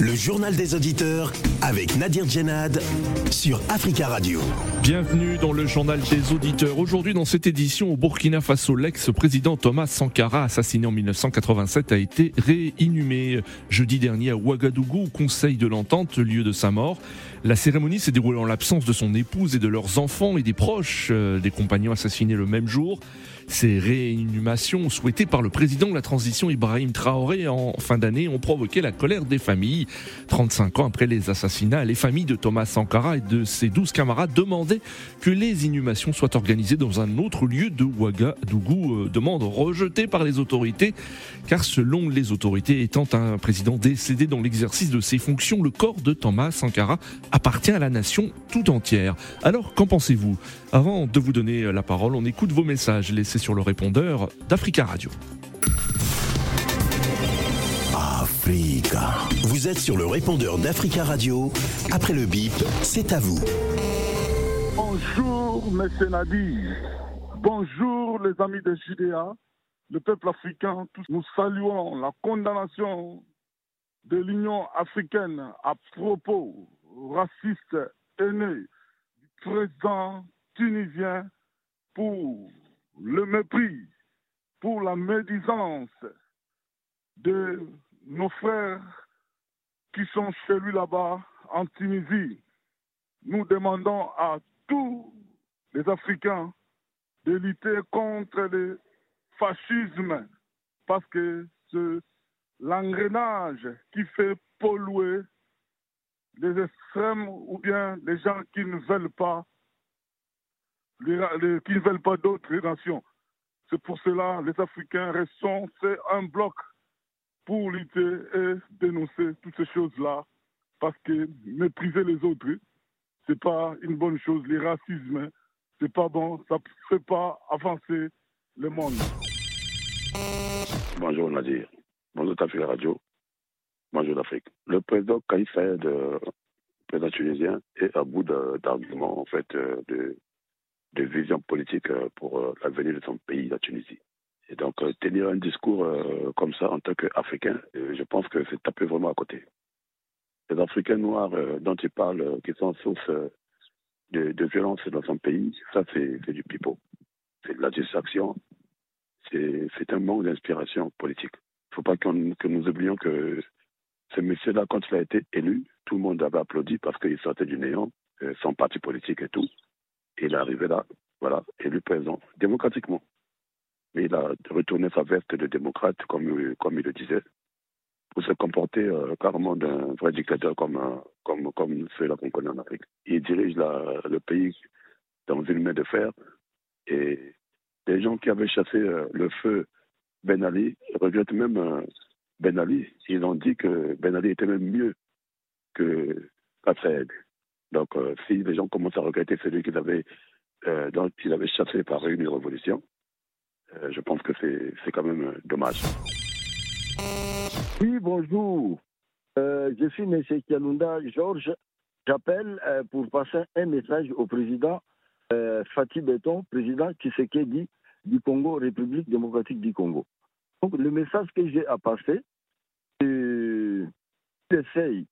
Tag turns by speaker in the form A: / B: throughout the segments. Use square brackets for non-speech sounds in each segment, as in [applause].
A: Le journal des auditeurs avec Nadir Djenad sur Africa Radio.
B: Bienvenue dans le journal des auditeurs. Aujourd'hui, dans cette édition, au Burkina Faso, l'ex-président Thomas Sankara, assassiné en 1987, a été réinhumé jeudi dernier à Ouagadougou, au Conseil de l'Entente, lieu de sa mort. La cérémonie s'est déroulée en l'absence de son épouse et de leurs enfants et des proches euh, des compagnons assassinés le même jour. Ces réinhumations souhaitées par le président de la transition Ibrahim Traoré en fin d'année ont provoqué la colère des familles. 35 ans après les assassinats, les familles de Thomas Sankara et de ses 12 camarades demandaient que les inhumations soient organisées dans un autre lieu de Ouagadougou, euh, demande rejetée par les autorités, car selon les autorités, étant un président décédé dans l'exercice de ses fonctions, le corps de Thomas Sankara appartient à la nation tout entière. Alors, qu'en pensez-vous? Avant de vous donner la parole, on écoute vos messages sur le répondeur d'Africa Radio.
A: Africa. Vous êtes sur le répondeur d'Africa Radio. Après le bip, c'est à vous.
C: Bonjour, monsieur Nadir. Bonjour, les amis de Judéa, le peuple africain. Tous nous saluons la condamnation de l'Union africaine à propos raciste haineux du président tunisien pour le mépris, pour la médisance de nos frères qui sont chez lui là-bas en Tunisie. Nous demandons à tous les Africains de lutter contre le fascisme parce que c'est l'engrenage qui fait polluer les extrêmes ou bien les gens qui ne veulent pas qui ne veulent pas d'autres nations. C'est pour cela les Africains restons, c'est un bloc pour lutter et dénoncer toutes ces choses-là, parce que mépriser les autres, c'est pas une bonne chose. Les racismes, c'est pas bon, ça ne fait pas avancer le monde.
D: Bonjour Nadir. Bonjour Tafika Radio. Bonjour l'Afrique. Le président Kaïs Saïed, euh, président tunisien, est à bout d'arguments, en fait, euh, de, de vision politique euh, pour euh, l'avenir de son pays, la Tunisie. Et donc, euh, tenir un discours comme ça en tant qu'Africain, je pense que c'est taper vraiment à côté. Les Africains noirs dont il parle, euh, qui sont source de, violence dans son pays, ça, c'est du pipeau. C'est de la distraction. C'est un manque d'inspiration politique. Il ne faut pas que nous oublions que ce monsieur-là, quand il a été élu, tout le monde avait applaudi parce qu'il sortait du néant, sans parti politique et tout. Il est arrivé là, voilà, élu président, démocratiquement. Mais il a retourné sa veste de démocrate, comme, comme il le disait, pour se comporter euh, carrément d'un vrai dictateur comme, euh, comme, comme ceux-là qu'on connaît en Afrique. Il dirige la- le pays dans une main de fer et les gens qui avaient chassé euh, le feu Ben Ali regrettent même Ben Ali. Ils ont dit que Ben Ali était même mieux que Kassed. Donc, euh, si les gens commencent à regretter celui qu'ils avaient, euh, dont ils avaient chassé par une révolution, euh, je pense que c'est quand même euh, dommage.
E: Oui, bonjour. Je suis M. Kialunda Georges. J'appelle pour passer un message au président Fatih Beton, président Tshisekedi du Congo, République démocratique du Congo. Donc, le message que j'ai à passer, c'est qu'il essaye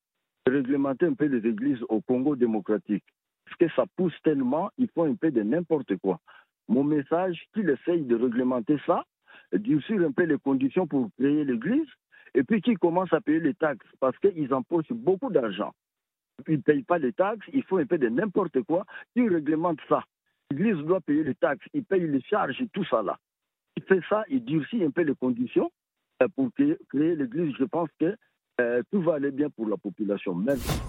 E: réglementer un peu les églises au Congo démocratique. Parce que ça pousse tellement, il faut un peu de n'importe quoi. Mon message, qu'il essaye de réglementer ça, durcir un peu les conditions pour créer l'église, et puis qui commencent à payer les taxes parce qu'ils empochent beaucoup d'argent. Ils ne payent pas les taxes, ils font un peu de n'importe quoi, ils réglementent ça. L'Église doit payer les taxes, ils payent les charges tout ça là. Il fait ça, il durcit un peu les conditions euh, pour créer l'Église. Je pense que euh, tout va aller bien pour la population. Merci.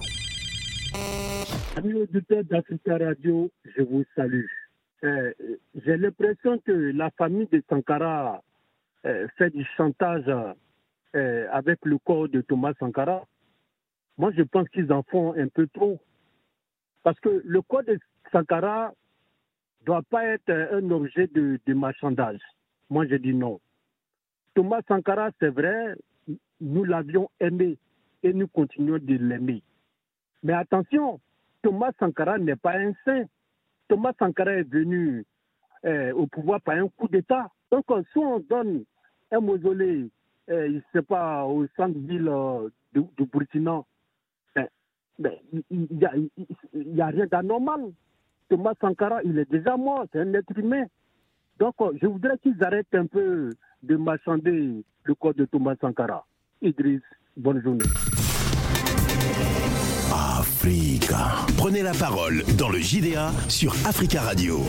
F: Amis auditeurs d'Africa Radio, je vous salue. Euh, J'ai l'impression que la famille de Sankara euh, fait du chantage avec le corps de Thomas Sankara. Moi, je pense qu'ils en font un peu trop. Parce que le corps de Sankara ne doit pas être un objet de, de marchandage. Moi, je dis non. Thomas Sankara, c'est vrai, nous l'avions aimé et nous continuons de l'aimer. Mais attention, Thomas Sankara n'est pas un saint. Thomas Sankara est venu euh, au pouvoir par un coup d'État. Donc, euh, si on donne un mausolée, euh, je sais pas, au centre-ville euh, du, Burkina, ben, ben, il n'y a, a, rien d'anormal. Thomas Sankara, il est déjà mort, c'est un être humain. Donc, je voudrais qu'ils arrêtent un peu de marchander le corps de Thomas Sankara. Idriss, bonne journée.
A: Africa. Prenez la parole dans le JDA sur Africa Radio.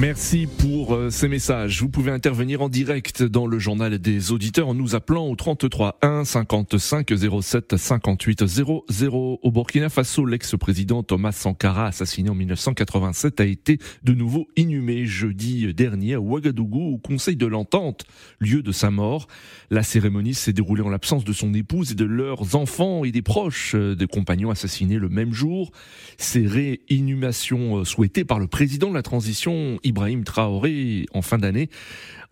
B: Merci pour euh, ces messages. Vous pouvez intervenir en direct dans le journal des auditeurs en nous appelant au 33 1 55 07 58 00. Au Burkina Faso, l'ex-président Thomas Sankara, assassiné en 1987, a été de nouveau inhumé jeudi dernier à Ouagadougou au Conseil de l'Entente, lieu de sa mort. La cérémonie s'est déroulée en l'absence de son épouse et de leurs enfants et des proches des compagnons assassinés le même jour. Ces réinhumations euh, souhaitées par le président de la transition Ibrahim Traoré en fin d'année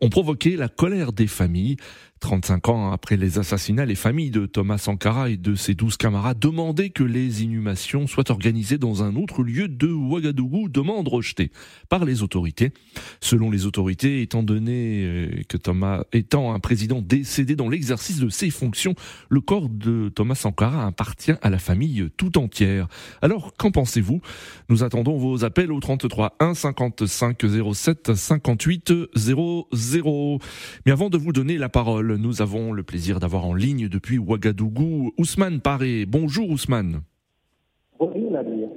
B: ont provoqué la colère des familles. 35 ans après les assassinats, les familles de Thomas Sankara et de ses 12 camarades demandaient que les inhumations soient organisées dans un autre lieu de Ouagadougou, demande rejetée par les autorités. Selon les autorités, étant donné euh, que Thomas étant un président décédé dans l'exercice de ses fonctions, le corps de Thomas Sankara appartient à la famille tout entière. Alors, qu'en pensez-vous? Nous attendons vos appels au 33 1 55 07 58 00. Mais avant de vous donner la parole, nous avons le plaisir d'avoir en ligne depuis Ouagadougou Ousmane Paré. Bonjour Ousmane.
G: Bonjour Nadir.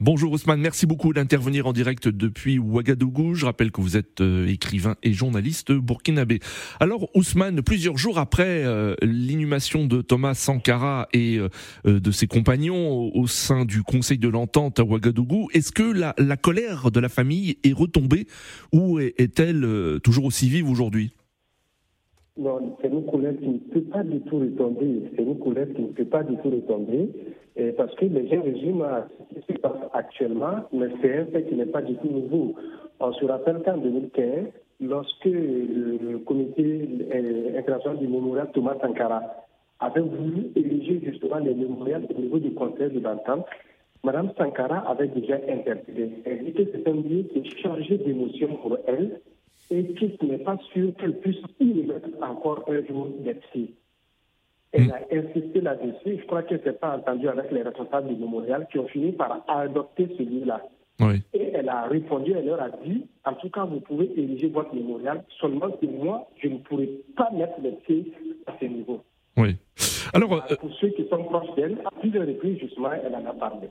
B: Bonjour Ousmane, merci beaucoup d'intervenir en direct depuis Ouagadougou. Je rappelle que vous êtes euh, écrivain et journaliste burkinabé. Alors Ousmane, plusieurs jours après euh, l'inhumation de Thomas Sankara et euh, de ses compagnons au, sein du Conseil de l'Entente à Ouagadougou, est-ce que la, la, colère de la famille est retombée ou est-elle toujours aussi vive aujourd'hui?
G: Non, c'est une colère qui ne peut pas du tout retomber. C'est une colère qui ne peut pas du tout retomber. Et parce que les gens résument ce qui se passe actuellement, mais c'est un fait qui n'est pas du tout nouveau. On se rappelle qu'en 2015, lorsque le comité euh, international du mémorial Thomas Sankara avait voulu ériger justement les mémorials au niveau du conseil de l'entente, Madame Sankara avait déjà interpellé. Elle dit que c'est un lieu qui est chargé d'émotions pour elle et qu'il n'est pas sûr qu'elle puisse y mettre encore un jour d'être Elle hmm. a insisté là-dessus. Je crois qu'elle ne s'est pas entendue avec les responsables du mémorial qui ont fini par adopter celui-là. Et elle a répondu, elle leur a dit, en tout cas, vous pouvez ériger votre mémorial, seulement que moi, je ne pourrai pas mettre les pieds à ce niveau.
B: Oui. Alors,
G: Pour ceux qui sont proches d'elle, à plusieurs reprises, justement, elle en a parlé.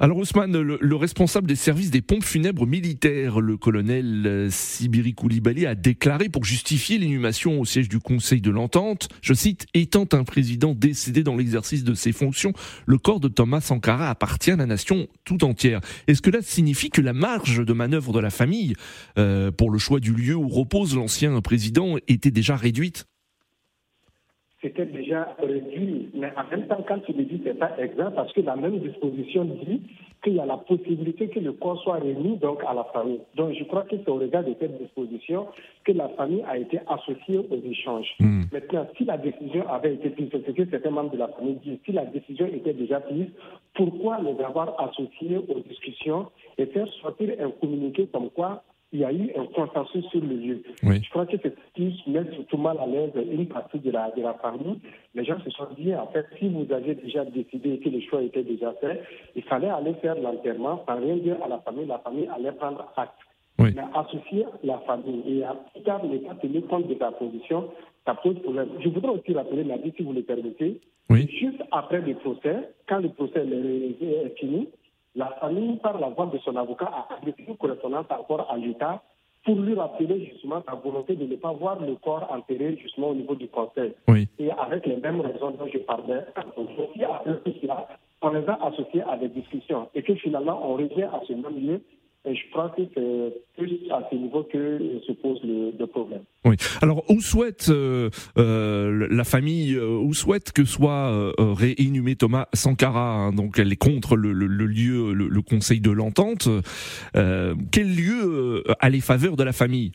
B: Alors Ousmane, le, responsable des services des pompes funèbres militaires, le colonel euh, Sibiri Koulibaly, a déclaré pour justifier l'inhumation au siège du Conseil de l'Entente, je cite, étant un président décédé dans l'exercice de ses fonctions, le corps de Thomas Sankara appartient à la nation tout entière. Est-ce que là signifie que la marge de manœuvre de la famille euh, pour le choix du lieu où repose l'ancien président était déjà réduite?
G: C'était déjà réduit. Mais en même temps, quand tu le dis, c'est pas exact parce que la même disposition dit qu'il y a la possibilité que le corps soit remis donc à la famille. Donc je crois que c'est au regard de cette disposition que la famille a été associée aux échanges. Hmm. Maintenant, si la décision avait été prise, c'est ce que certains membres de la famille disent, si la décision était déjà prise, pourquoi les avoir associés aux discussions et faire sortir un communiqué comme quoi il y a eu un consensus sur le lieu. Je crois que c'est ce qui met surtout mal à l'aise une partie de la, de la famille. Les gens se sont dit, en fait, si vous aviez déjà décidé que le choix était déjà fait, il fallait aller faire l'enterrement sans rien dire à la famille. La famille allait prendre acte. Mais associer la famille et à plus tard l'État tenir compte de ta position, ça pose problème. Je voudrais aussi rappeler, Nadia, si vous le permettez, juste après le procès, quand le procès est fini, la famille, par la voix de son avocat, a adressé une correspondance encore à l'État pour lui rappeler justement sa volonté de ne pas voir le corps enterré justement au niveau du conseil. Et avec les mêmes raisons dont je parlais, on les a associés à des discussions et que finalement on revient à ce même lieu je que c'est plus à ce niveau que se pose le, problème.
B: Oui. Alors, où souhaite euh, euh, la famille, euh, où souhaite que soit réinhumé Thomas Sankara hein, Donc, elle est contre le, lieu, le, Conseil de l'Entente. quel lieu a les faveurs de la famille?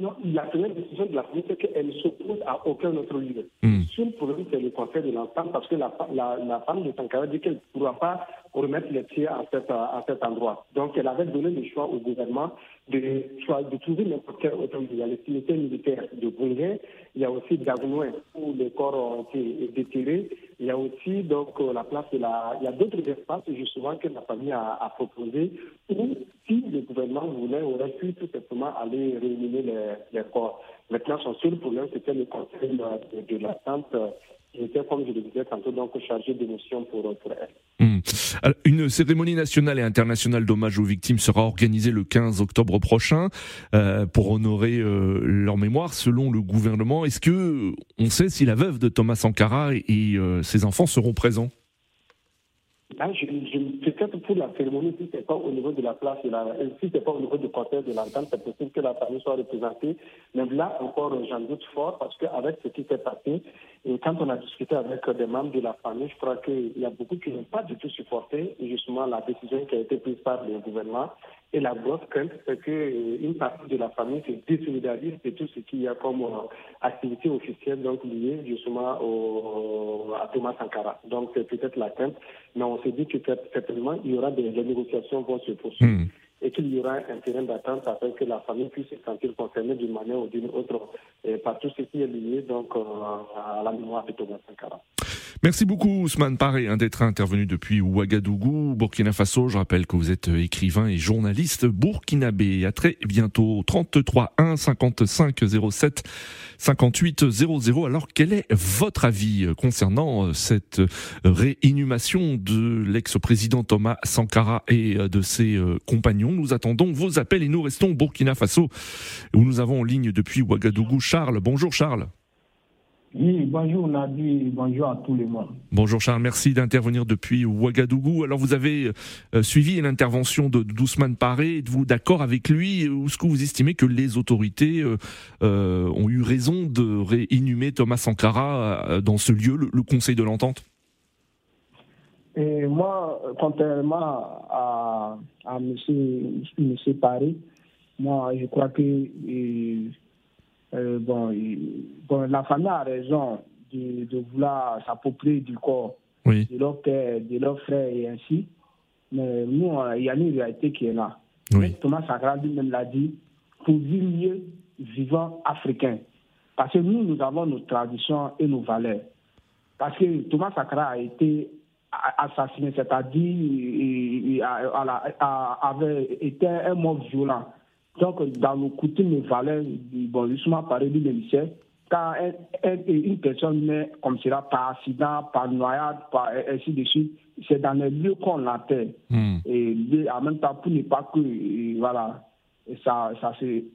G: Non, la première décision de la famille, c'est qu'elle ne s'oppose à aucun autre lieu. Hmm. Le seul problème, c'est le conseil de l'ensemble, parce que la, la, femme de Sankara dit qu'elle ne pourra pas remettre les pieds à cet, à cet endroit. Donc, elle avait donné le choix au gouvernement de, de trouver n'importe quel autre lieu. Il y a le cimetière militaire de Bungé, Il y a aussi Gagouin où les corps ont été déterrés. Il y a aussi donc la place de la. Il y a d'autres espaces justement que la famille a, a proposé où si le gouvernement voulait, aurait pu tout simplement aller réunir les, les corps. Maintenant, son seul problème, c'était le conseil de, de l'attente qui était, comme je le disais tantôt, donc chargé de mission pour, pour elle.
B: Hmm. une cérémonie nationale et internationale d'hommage aux victimes sera organisée le 15 octobre prochain euh, pour honorer euh, leur mémoire selon le gouvernement. Est-ce que on sait si la veuve de Thomas Sankara et, et euh, ses enfants seront présents?
G: Là, je, je, peut-être pour la cérémonie, si ce n'est pas au niveau de la place, de la, si ce n'est pas au niveau du cortège de l'entente, c'est possible que la famille soit représentée. Mais là, encore, j'en doute fort parce qu'avec ce qui s'est passé, et quand on a discuté avec des membres de la famille, je crois qu'il y a beaucoup qui n'ont pas du tout supporté justement la décision qui a été prise par le gouvernement. Et la grosse crainte, c'est qu'une partie de la famille se désolidarise de tout ce qu'il y a comme activité officielle donc liée justement au, à Thomas Sankara. Donc c'est peut-être la crainte, mais on s'est dit que certainement il y aura des, des négociations vont se poursuivre. Mmh et qu'il y aura un terrain d'attente afin que la famille puisse se sentir concernée d'une manière ou d'une autre par tout ce qui est lié donc, à la mémoire de Thomas Sankara.
B: Merci beaucoup Ousmane Paré d'être intervenu depuis Ouagadougou, Burkina Faso. Je rappelle que vous êtes écrivain et journaliste burkinabé. À très bientôt. 33 1 55 07 58 00. Alors quel est votre avis concernant cette réinhumation de l'ex-président Thomas Sankara et de ses compagnons? Nous attendons vos appels et nous restons au Burkina Faso où nous avons en ligne depuis Ouagadougou Charles. Bonjour Charles.
H: Oui, bonjour Nabi, bonjour à tout le monde.
B: Bonjour Charles, merci d'intervenir depuis Ouagadougou. Alors vous avez euh, suivi l'intervention de d'Ousmane Paré, êtes-vous d'accord avec lui? Ou est-ce que vous estimez que les autorités euh, euh, ont eu raison de réinhumer Thomas Sankara dans ce lieu, le, le Conseil de l'Entente?
H: Et moi, contrairement à, à monsieur, monsieur Paré, moi je crois que... Euh, bon, bon, la famille a raison de, de vouloir s'approprier du corps
B: oui.
H: de, leur père, de leur frère et ainsi. Mais nous, il y a une réalité qui est là.
B: Oui.
H: Thomas Sankara lui-même l'a dit, pour vivre mieux, vivant africain. Parce que nous, nous avons nos traditions et nos valeurs. Parce que Thomas Sankara a été assassiné, c'est-à-dire avait été un mort violent. Donc, dans nos coutumes et valeurs, bon, justement, par du lycée, quand une personne naît comme cela par accident, par noyade, par ainsi de suite, c'est dans les lieux qu'on l'appelle.
B: Mm.
H: Et en même temps, pour ne pas que, voilà, ça, ça,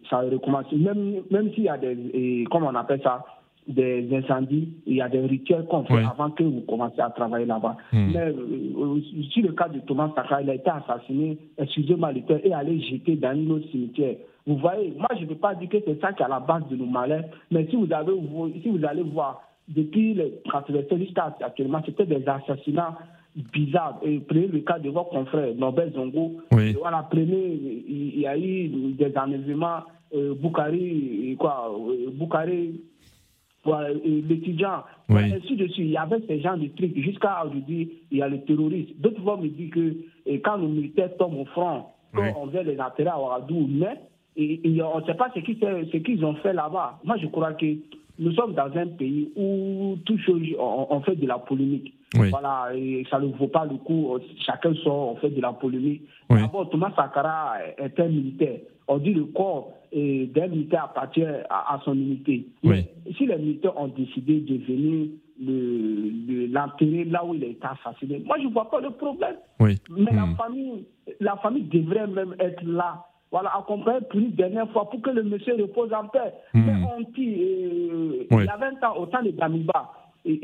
H: ça recommence. Même, même s'il y a des, et, comment on appelle ça, des incendies, il y a des rituels qu'on fait
B: Oui.
H: avant que vous commenciez à travailler là-bas.
B: Mm.
H: Mais euh, si le cas de Thomas Sankara, il a été assassiné, excusez-moi le et allé jeter dans un autre cimetière. Vous voyez, moi je ne veux pas dire que c'est ça qui est à la base de nos malheurs, mais si vous, avez, si vous allez voir, depuis le 87 jusqu'à actuellement, c'était des assassinats bizarres. Et prenez le cas de votre confrère, Norbert Zongo.
B: Oui.
H: Voilà, prenez, il y a eu des enlèvements, euh, Boukari, quoi, euh, Boukari, l'étudiant,
B: Oui.
H: ainsi de suite. Il y avait ces gens de trucs. Jusqu'à aujourd'hui, il y a le terroriste. D'autres vont me dire que et quand nos militaires tombent au front, quand
B: Oui.
H: on vient les atterrir à Ouagadougou, mais et, et on ne sait pas ce qu'ils ce qu'ils ont fait là-bas. Moi, je crois que nous sommes dans un pays où tout chose, on, on fait de la polémique.
B: Oui.
H: Voilà, et ça ne vaut pas le coup. Chacun sort, on fait de la polémique.
B: Oui.
H: D'abord, Thomas Sankara est un militaire. On dit le corps d'un militaire appartient à, à son unité.
B: Oui.
H: Si les militaires ont décidé de venir le- le- l'enterrer là où il a été assassiné, moi je ne vois pas le problème. Mais la
B: Mm.
H: famille, la famille devrait même être là. Voilà, pour une dernière fois pour que le monsieur repose en paix.
B: Mm.
H: Mais on dit, euh,
B: Oui.
H: il y a 20 ans, au temps de Damiba, il,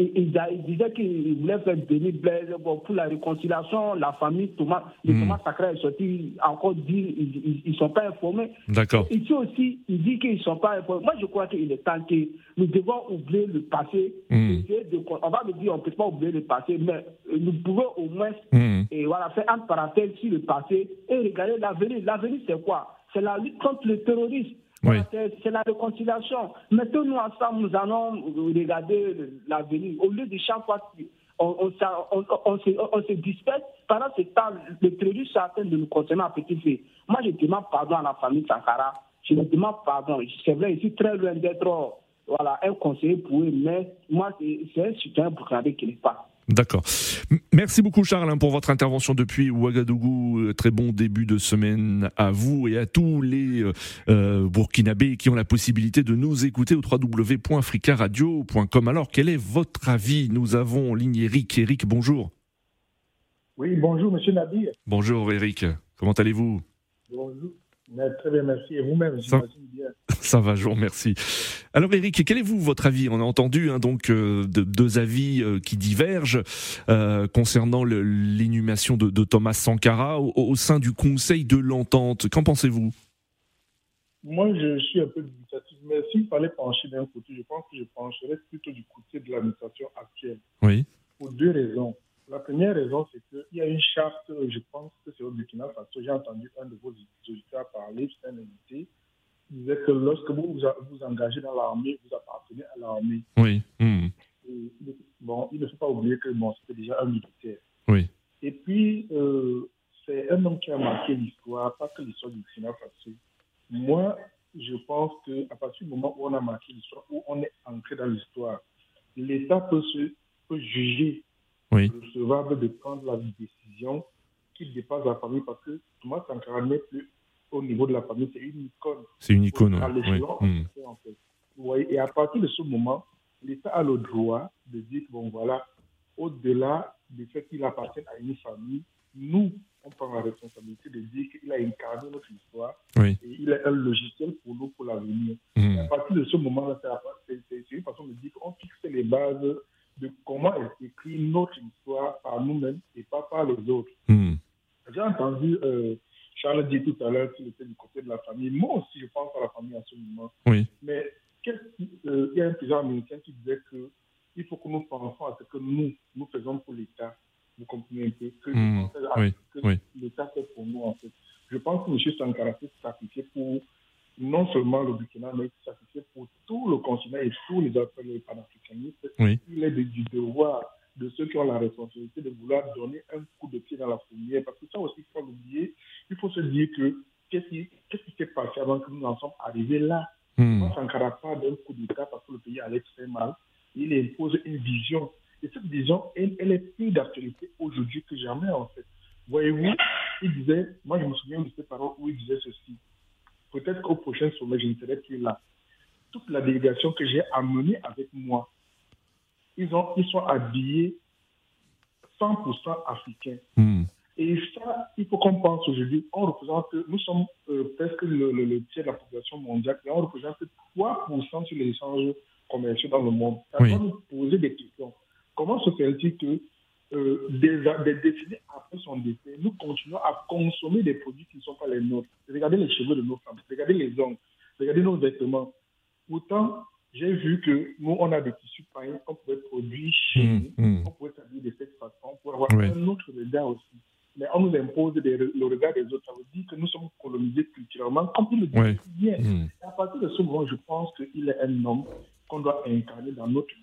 H: il disait qu'il voulait faire Denis Blaise pour la réconciliation, la famille, Thomas, le
B: Mm.
H: Thomas Sacré est sorti encore dire ils ne sont pas informés.
B: D'accord.
H: Ici aussi, il dit qu'ils ne sont pas informés. Moi, je crois qu'il est temps que nous devons oublier le passé.
B: Mm.
H: De- on va me dire on ne peut pas oublier le passé, mais euh, nous pouvons au moins
B: Mm.
H: et voilà, faire un parenthèse sur le passé et regarder l'avenir. L'avenir, c'est quoi? C'est la lutte contre le terrorisme. C'est la réconciliation. Mettons-nous ensemble, nous allons regarder l'avenir. Au lieu de chaque fois, on, se, disperse. Pendant ce temps, le terrorisme est de nous concerner à petit feu. Moi, je demande pardon à la famille Sankara. Je demande pardon. C'est vrai, je suis très loin d'être voilà, un conseiller pour eux, mais moi, c'est un citoyen burkinabé qui n'est pas.
B: D'accord. Merci beaucoup Charles hein, pour votre intervention depuis Ouagadougou. Euh, très bon début de semaine à vous et à tous les euh, euh, Burkinabés qui ont la possibilité de nous écouter au www.africaradio.com. Alors quel est votre avis? Nous avons en ligne Eric. Eric, bonjour.
I: Oui, bonjour Monsieur Nadir.
B: Bonjour Eric. Comment allez-vous?
I: Bonjour. Très bien, merci. Et vous-même,
B: j'imagine bien. [laughs] Ça va, je vous remercie. Alors Eric, quel est vous votre avis? On a entendu hein, donc euh, deux avis euh, qui divergent euh, concernant l'inhumation de, Thomas Sankara au, sein du Conseil de l'entente. Qu'en pensez-vous?
I: Moi, je suis un peu dubitatif, mais s'il fallait pencher d'un côté, je pense que je pencherais plutôt du côté de l'administration actuelle.
B: Oui.
I: Pour deux raisons. La première raison, c'est qu'il y a une charte, je pense que c'est au Burkina Faso, j'ai entendu un de vos auditeurs parler, c'est un invité, il disait que lorsque vous vous, engagez dans l'armée, vous appartenez à l'armée.
B: Oui. Hmm.
I: bon, il ne faut pas oublier que bon, c'était déjà un militaire.
B: Oui.
I: Et puis, euh, c'est un homme qui a marqué l'histoire, pas que l'histoire du Burkina Faso. Moi, je pense qu'à partir du moment où on a marqué l'histoire, où on est ancré dans l'histoire, l'État peut, se, peut juger
B: oui.
I: recevable de prendre la décision qui dépasse la famille parce que Thomas Sankara n'est plus au niveau de la famille, c'est une icône.
B: C'est une icône,
I: oui. en fait. Et à partir de ce moment, l'État a le droit de dire bon voilà, au-delà du fait qu'il appartient à une famille, nous, on prend la responsabilité de dire qu'il a incarné notre histoire
B: et
I: il est un logiciel pour nous pour l'avenir.
B: Hmm.
I: À partir de ce moment-là, c'est une façon de dire qu'on fixe les bases écrit notre histoire par nous-mêmes et pas par les autres.
B: Hmm.
I: J'ai entendu euh, Charles dire tout à l'heure qu'il était du côté de la famille. Moi aussi, je pense à la famille en ce moment.
B: Oui.
I: Mais euh, il y a un président américain qui disait qu'il faut que nous pensions à ce que nous, nous faisons pour l'État. Vous comprenez un peu? Que,
B: hmm.
I: que l'État fait pour nous, en fait. Je pense que M. Sankara s'est sacrifié pour non seulement le Burkina, mais sacrifié pour tout le continent et tous les autres panafricanistes. Il est du devoir de ceux qui ont la responsabilité de vouloir donner un coup de pied dans la fourmière. Parce que ça aussi, il faut l'oublier. Il faut se dire que qu'est-ce qui s'est passé avant que nous en sommes arrivés là?
B: Mmh.
I: On ne s'encara pas d'un coup d'État parce que le pays allait très mal. Il impose une vision. Et cette vision, elle, elle est plus d'actualité aujourd'hui que jamais, en fait. Voyez-vous, il disait, moi je me souviens de ses paroles où il disait ceci peut-être qu'au prochain sommet, je ne serai plus là. Toute la délégation que j'ai amenée avec moi, ils, ont, ils sont habillés 100% africains.
B: Hmm.
I: Et ça, il faut qu'on pense aujourd'hui, on représente, nous sommes euh, presque le, tiers de la population mondiale, et on représente 3% sur les échanges commerciaux dans le monde. Ça va nous poser des questions. Comment se fait-il que euh, des, des, décennies après son décès, nous continuons à consommer des produits qui ne sont pas les nôtres? Regardez les cheveux de nos femmes, regardez les ongles, regardez nos vêtements. Pourtant, j'ai vu que nous, on a des tissus païens qu'on pouvait produire chez
B: mmh,
I: nous,
B: mmh.
I: on pouvait s'habiller de cette façon, on pouvait avoir un autre regard aussi. Mais on nous impose le regard des autres. Ça veut dire que nous sommes colonisés culturellement, comme il le dit bien.
B: Mmh.
I: À partir de ce moment, je pense qu'il est un homme qu'on doit incarner dans notre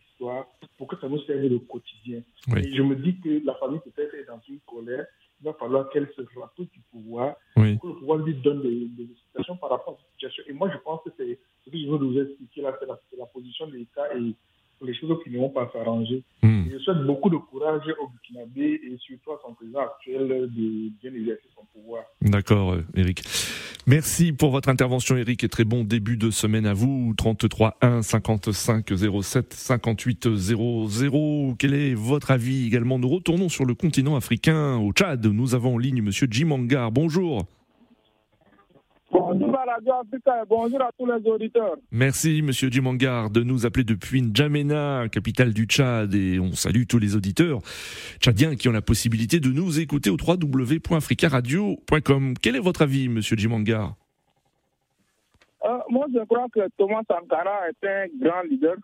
I: pour que ça nous serve le quotidien. Et je me dis que la famille peut-être est dans une colère. Il va falloir qu'elle se rapproche du pouvoir
B: oui.
I: que le pouvoir lui donne des, des explications par rapport à cette situation. Et moi, je pense que c'est ce que je veux vous expliquer là, c'est la, la, position de l'État et les choses qui ne vont pas s'arranger.
B: Hmm.
I: Je souhaite beaucoup de courage au Burkinabé et surtout à son président actuel de bien exercer son pouvoir.
B: D'accord, Eric. Merci pour votre intervention, Eric, et très bon début de semaine à vous. 33 1 55 07 58 00. Quel est votre avis également? Nous retournons sur le continent africain, au Tchad. Nous avons en ligne Monsieur Jim Angar. Bonjour.
J: Bonjour Radio Africa et bonjour à tous les auditeurs.
B: Merci Monsieur Dumangar de nous appeler depuis N'Djamena, capitale du Tchad, et on salue tous les auditeurs tchadiens qui ont la possibilité de nous écouter au www.africaradio.com. Quel est votre avis, Monsieur Dumangar
J: euh, Moi, je crois que Thomas Sankara est un grand leader.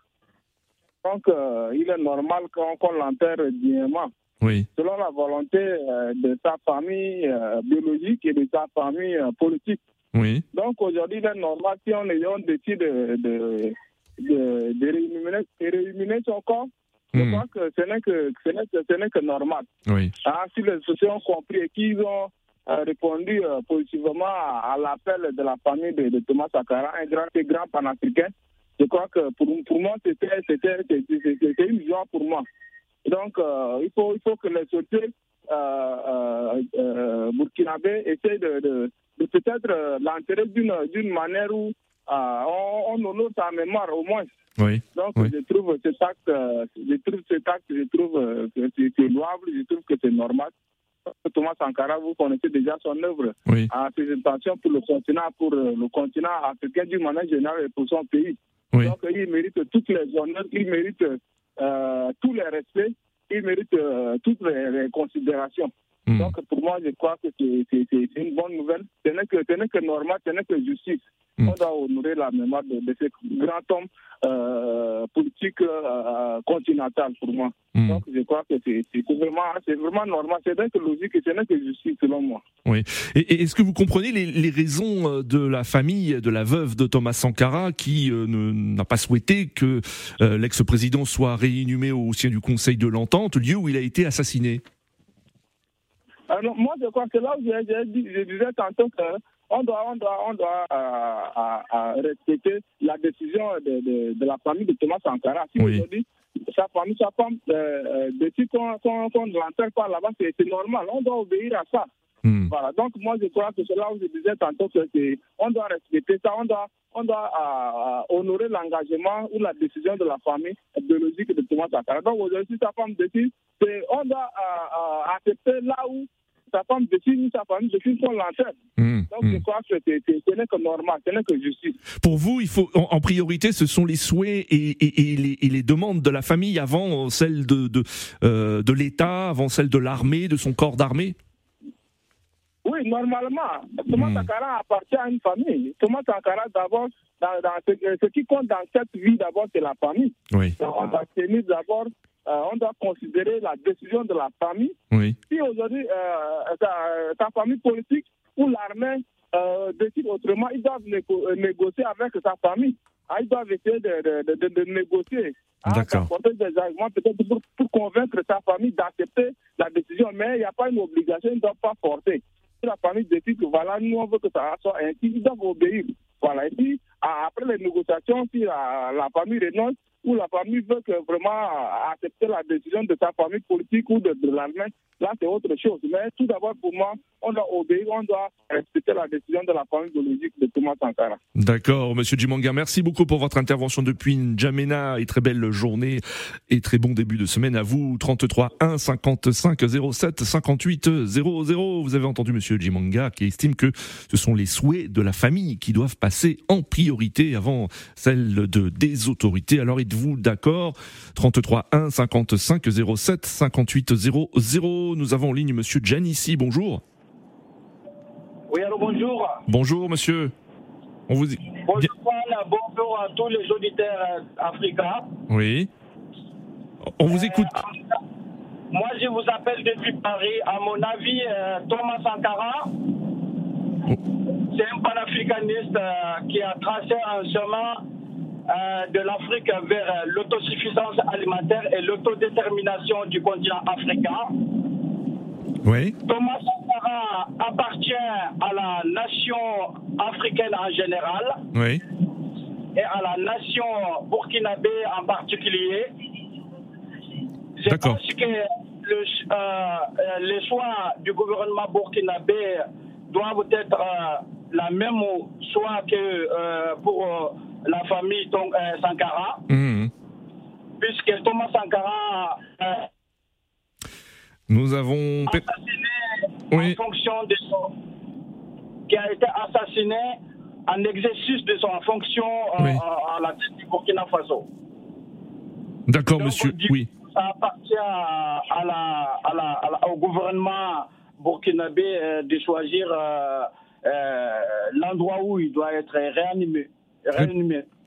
J: Donc, euh, il est normal qu'on l'enterre dignement.
B: Oui.
J: Selon la volonté euh, de sa famille euh, biologique et de sa famille euh, politique.
B: Oui.
J: Donc aujourd'hui, il est normal si on, on décide de, de, de, de rééliminer, rééliminer, son corps. Je
B: Mm.
J: crois que ce n'est que, que, que normal.
B: Oui.
J: Ah, si les sociétés ont compris et qu'ils ont euh, répondu euh, positivement à, à l'appel de la famille de, de Thomas Sankara, un grand, un grand panafricain, je crois que pour, pour moi, c'était une joie pour moi. Donc, euh, il, faut, il faut que les autorités euh, euh, burkinabés essayent de, de, de peut-être l'enterrer d'une manière où on, on honore sa mémoire au moins.
B: Oui.
J: Donc,
B: oui.
J: je trouve cet acte, je trouve cet acte, je trouve que c'est louable, je trouve que c'est normal. Thomas Sankara, vous connaissez déjà son œuvre
B: oui.
J: en présentation pour le continent, pour le continent africain d'une manière générale et pour son pays. Donc, il mérite toutes les honneurs, il mérite euh, tous les respects, il mérite euh, toutes les, les considérations.
B: Mm.
J: Donc, pour moi, je crois que c'est une bonne nouvelle. Ce n'est que, que, normal, ce n'est que justice. Mm. On doit honorer la mémoire de, de ce grand homme euh, politique euh, continental pour moi.
B: Mm.
J: Donc, je crois que c'est vraiment, vraiment normal. C'est que logique et ce n'est que justice, selon moi.
B: Oui. Et, et est-ce que vous comprenez les, les, raisons de la famille, de la veuve de Thomas Sankara, qui euh, n'a pas souhaité que euh, l'ex-président soit réinhumé au sein du Conseil de l'Entente, lieu où il a été assassiné?
J: Alors, moi, je crois que là où je, je, je disais tantôt qu'on doit, on doit, on doit euh, respecter la décision de, de, de, la famille de Thomas Sankara. Si
B: oui.
J: aujourd'hui, sa famille, sa femme euh, décide qu'on qu qu l'enterre pas là-bas, c'est normal. On doit obéir à ça.
B: Mm.
J: Voilà. Donc, moi, je crois que c'est là où je disais tantôt que on doit respecter ça, on doit, on doit euh, honorer l'engagement ou la décision de la famille biologique de Thomas Sankara. Donc, aujourd'hui, sa femme décide, on doit euh, accepter là où sa femme décide, sa famille décide qu'on l'enterre.
B: Mm.
J: Donc, je crois que ce n'est que normal, ce n'est que justice.
B: Pour vous, il faut, en, en, priorité, ce sont les souhaits et, et, et, les, et, les, demandes de la famille avant celles de, de, euh, de l'État, avant celles de l'armée, de son corps d'armée?
J: Oui, normalement, Thomas mmh. Sankara appartient à une famille. Thomas Sankara, d'abord, dans, dans ce, ce, qui compte dans cette vie, d'abord, c'est la famille.
B: Oui.
J: Donc, on doit tenir d'abord, euh, on doit considérer la décision de la famille.
B: Oui.
J: Si aujourd'hui, euh, ta, ta, famille politique ou l'armée euh, décide autrement, ils doivent négo négocier avec sa famille. Ah, ils doivent essayer de, de, de, de négocier.
B: Hein,
J: apporter des arguments peut-être pour, pour, convaincre sa famille d'accepter la décision, mais il n'y a pas une obligation, ils ne doivent pas forcer la famille décide que voilà, nous on veut que ça soit ainsi, ils doivent obéir. Voilà. Puis, après les négociations, si la famille renonce ou la famille veut vraiment accepter la décision de sa famille politique ou de, l'armée, là c'est autre chose. Mais tout d'abord, pour moi, on doit obéir, on doit respecter la décision de la famille biologique de Thomas Sankara.
B: D'accord, Monsieur Jimanga, merci beaucoup pour votre intervention depuis N'Djamena et très belle journée et très bon début de semaine à vous. 33 1 55 07 58 00. Vous avez entendu Monsieur Jimanga qui estime que ce sont les souhaits de la famille qui doivent passer en priorité avant celle de des autorités. Alors êtes-vous d'accord? 33 1 55 07 58 00. Nous avons en ligne Monsieur Janissi. Bonjour.
K: Oui, alors bonjour.
B: Bonjour, monsieur. On vous...
K: Bonjour, bonjour à tous les auditeurs africains.
B: Oui. On vous écoute.
K: Euh, moi, je vous appelle depuis Paris. À mon avis, euh, Thomas Sankara, oh. c'est un panafricaniste euh, qui a tracé un chemin de l'Afrique vers l'autosuffisance alimentaire et l'autodétermination du continent africain.
B: Oui.
K: Thomas Sankara appartient à la nation africaine en général
B: oui.
K: et à la nation burkinabé en particulier. Je pense que le, euh, les choix du gouvernement burkinabé doivent être euh, la même choix que euh, pour la famille Sankara.
B: Mmh.
K: Puisque Thomas Sankara
B: nous avons
K: assassiné oui. en fonction de son qui a été assassiné en exercice de son fonction oui. à, à, la tête du Burkina Faso.
B: D'accord, monsieur. Oui.
K: Ça appartient à, à, la, la, au gouvernement burkinabé euh, de choisir euh, euh, l'endroit où il doit être réanimé.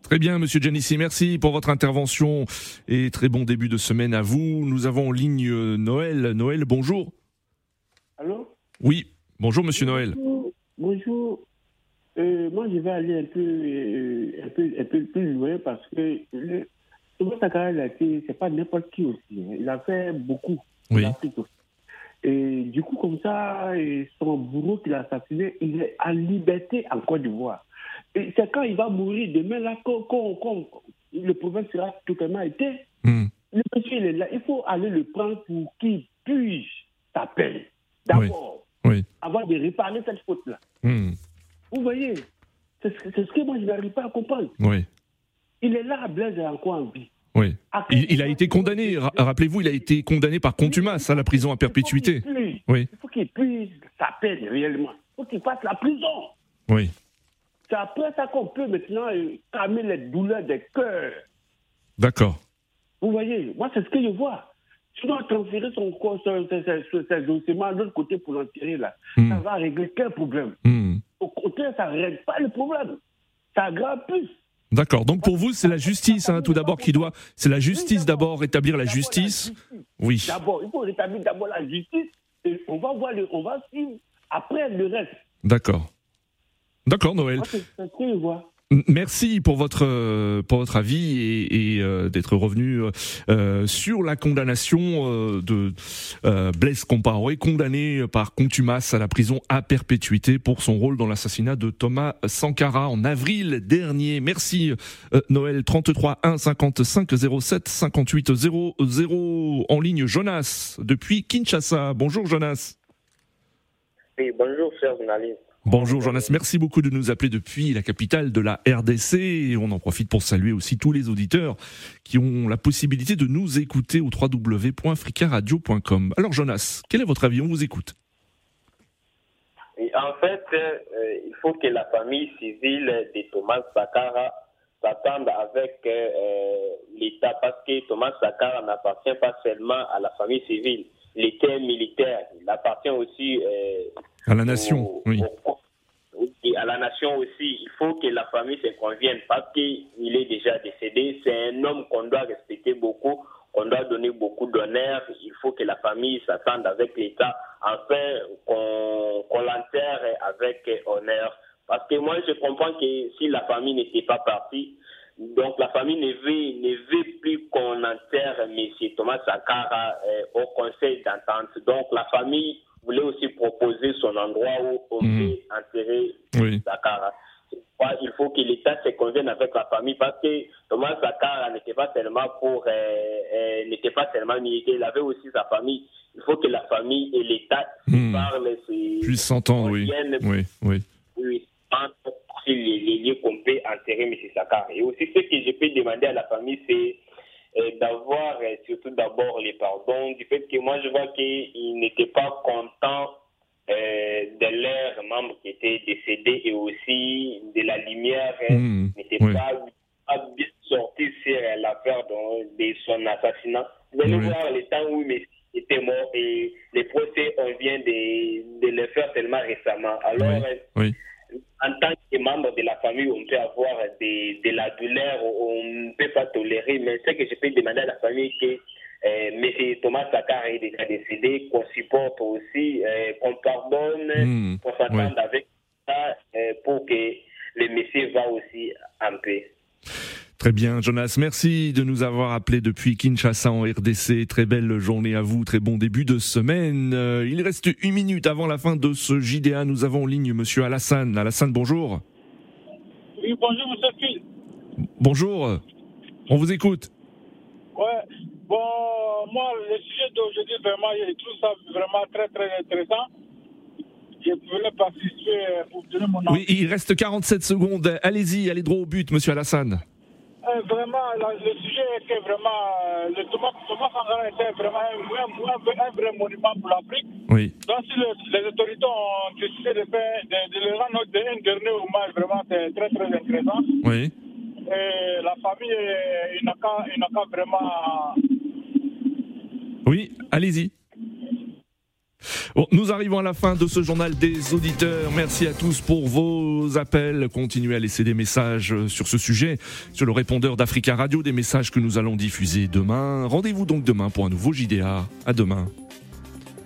B: Très bien, Monsieur Janissi, merci pour votre intervention et très bon début de semaine à vous. Nous avons en ligne Noël. Noël, bonjour.
L: Allô?
B: Oui, bonjour Monsieur
L: bonjour.
B: Noël.
L: Bonjour. Euh, moi, je vais aller un peu, euh, un peu, un peu plus loin parce que le, Thomas Sankara, c'est pas n'importe qui aussi. Il a fait beaucoup
B: oui.
L: Et du coup, comme ça, son bourreau qu'il a assassiné, il est en liberté en Côte d'Ivoire. C'est quand il va mourir demain, là, quand, le problème sera totalement été.
B: Hmm.
L: Le monsieur, il est là. Il faut aller le prendre pour qu'il puisse sa peine. D'abord, avant de réparer cette faute-là.
B: Hmm.
L: Vous voyez, c'est ce que moi, je n'arrive pas à comprendre.
B: Oui.
L: Il est là, Blaise est encore en vie?
B: Oui. Il, a été condamné, rappelez-vous, il a été condamné par contumace à la prison à perpétuité.
L: Il
B: oui.
L: faut qu'il puisse sa peine réellement. Il faut qu'il fasse la prison.
B: Oui.
L: C'est après ça qu'on peut maintenant euh, calmer les douleurs des cœurs.
B: D'accord.
L: Vous voyez, moi, c'est ce que je vois. Si on doit transférer son corps, ses ossements de l'autre côté pour l'enterrer, là,
B: Hmm.
L: ça va régler quel problème?
B: Hmm.
L: Au contraire, ça ne règle pas le problème. Ça aggrave plus.
B: D'accord. Donc pour vous, c'est la justice, hein, tout d'abord, qui doit. C'est la justice d'abord, rétablir la justice. Oui.
L: D'abord, il faut rétablir d'abord la justice et on va voir le, on va suivre après le reste.
B: D'accord. D'accord, Noël. M- Merci pour votre euh, pour votre avis et, et, euh, d'être revenu euh, euh, sur la condamnation euh, de euh, Blaise Compaoré, condamné par contumace à la prison à perpétuité pour son rôle dans l'assassinat de Thomas Sankara en avril dernier. Merci euh, Noël 33 1 55 07 58 00 en ligne Jonas depuis Kinshasa. Bonjour Jonas.
M: Oui, bonjour, cher journaliste.
B: Bonjour Jonas, merci beaucoup de nous appeler depuis la capitale de la RDC et on en profite pour saluer aussi tous les auditeurs qui ont la possibilité de nous écouter au www.fricaradio.com. Alors Jonas, quel est votre avis? On vous écoute.
M: En fait, euh, il faut que la famille civile de Thomas Sankara s'attende avec euh, euh, l'État parce que Thomas Sankara n'appartient pas seulement à la famille civile. L'État militaire, il appartient aussi euh,
B: À la nation, oui.
M: À la nation aussi. Il faut que la famille se convienne parce qu'il est déjà décédé. C'est un homme qu'on doit respecter beaucoup, qu'on doit donner beaucoup d'honneur. Il faut que la famille s'attende avec l'État afin qu'on qu'on l'enterre avec honneur. Parce que moi, je comprends que si la famille n'était pas partie, donc la famille ne veut, ne veut plus qu'on enterre M. Thomas Sankara euh, au conseil d'entente. Donc la famille voulait aussi proposer son endroit où on peut enterrer
B: Oui.
M: Sankara. Ouais, Il faut que l'État se convienne avec la famille parce que Thomas Sankara n'était pas seulement pour, euh, euh, n'était pas seulement militaire, il avait aussi sa famille. Il faut que la famille et l'État
B: Hmm.
M: parlent. se-
B: Puisse s'entendre, oui. Oui, oui.
M: oui, entre les, les lieux qu'on peut enterrer M. Sakar. Et aussi, ce que je peux demander à la famille, c'est d'avoir euh, surtout d'abord les pardons du fait que moi, je vois qu'ils n'étaient pas contents euh, de leurs membres qui étaient décédés et aussi de la lumière euh,
B: Mmh,
M: n'était
B: oui.
M: pas, pas bien sortie sur euh, l'affaire de, de son assassinat. Vous allez
B: Oui.
M: voir le temps où Messi était mort et les procès, on vient de, de le faire tellement récemment. Alors, euh,
B: Oui.
M: En tant que membre de la famille, on peut avoir de, de la douleur, on ne peut pas tolérer, mais ce que je peux demander à la famille, que euh, M. Thomas Sakar est déjà décédé, qu'on supporte aussi, euh, qu'on pardonne,
B: Mm,
M: qu'on s'attende
B: ouais.
M: avec ça euh, pour que le monsieur va aussi en paix.
B: Très bien, Jonas. Merci de nous avoir appelés depuis Kinshasa en RDC. Très belle journée à vous. Très bon début de semaine. Euh, il reste une minute avant la fin de ce JDA. Nous avons en ligne Monsieur Alassane. Alassane, bonjour.
N: Oui, bonjour, monsieur Phil.
B: Bonjour. On vous écoute.
N: Ouais, bon, moi, le sujet d'aujourd'hui, vraiment, je trouve ça vraiment très, très intéressant. Je voulais participer pour donner mon avis.
B: Oui, il reste 47 secondes. Allez-y, allez droit au but, Monsieur Alassane.
N: Euh, vraiment, le sujet était vraiment. euh, le Thomas, Thomas Sankara était vraiment un, un- un- un vrai monument pour l'Afrique.
B: Oui.
N: Donc, si le- les autorités ont décidé de, faire, de, de le rendre un dernier hommage, vraiment, c'est très, très intéressant.
B: Oui.
N: Et la famille, il n'a qu'à vraiment.
B: Oui, allez-y. Nous arrivons à la fin de ce journal des auditeurs. Merci à tous pour vos appels. Continuez à laisser des messages sur ce sujet, sur le répondeur d'Africa Radio, des messages que nous allons diffuser demain. Rendez-vous donc demain pour un nouveau JDA. À demain.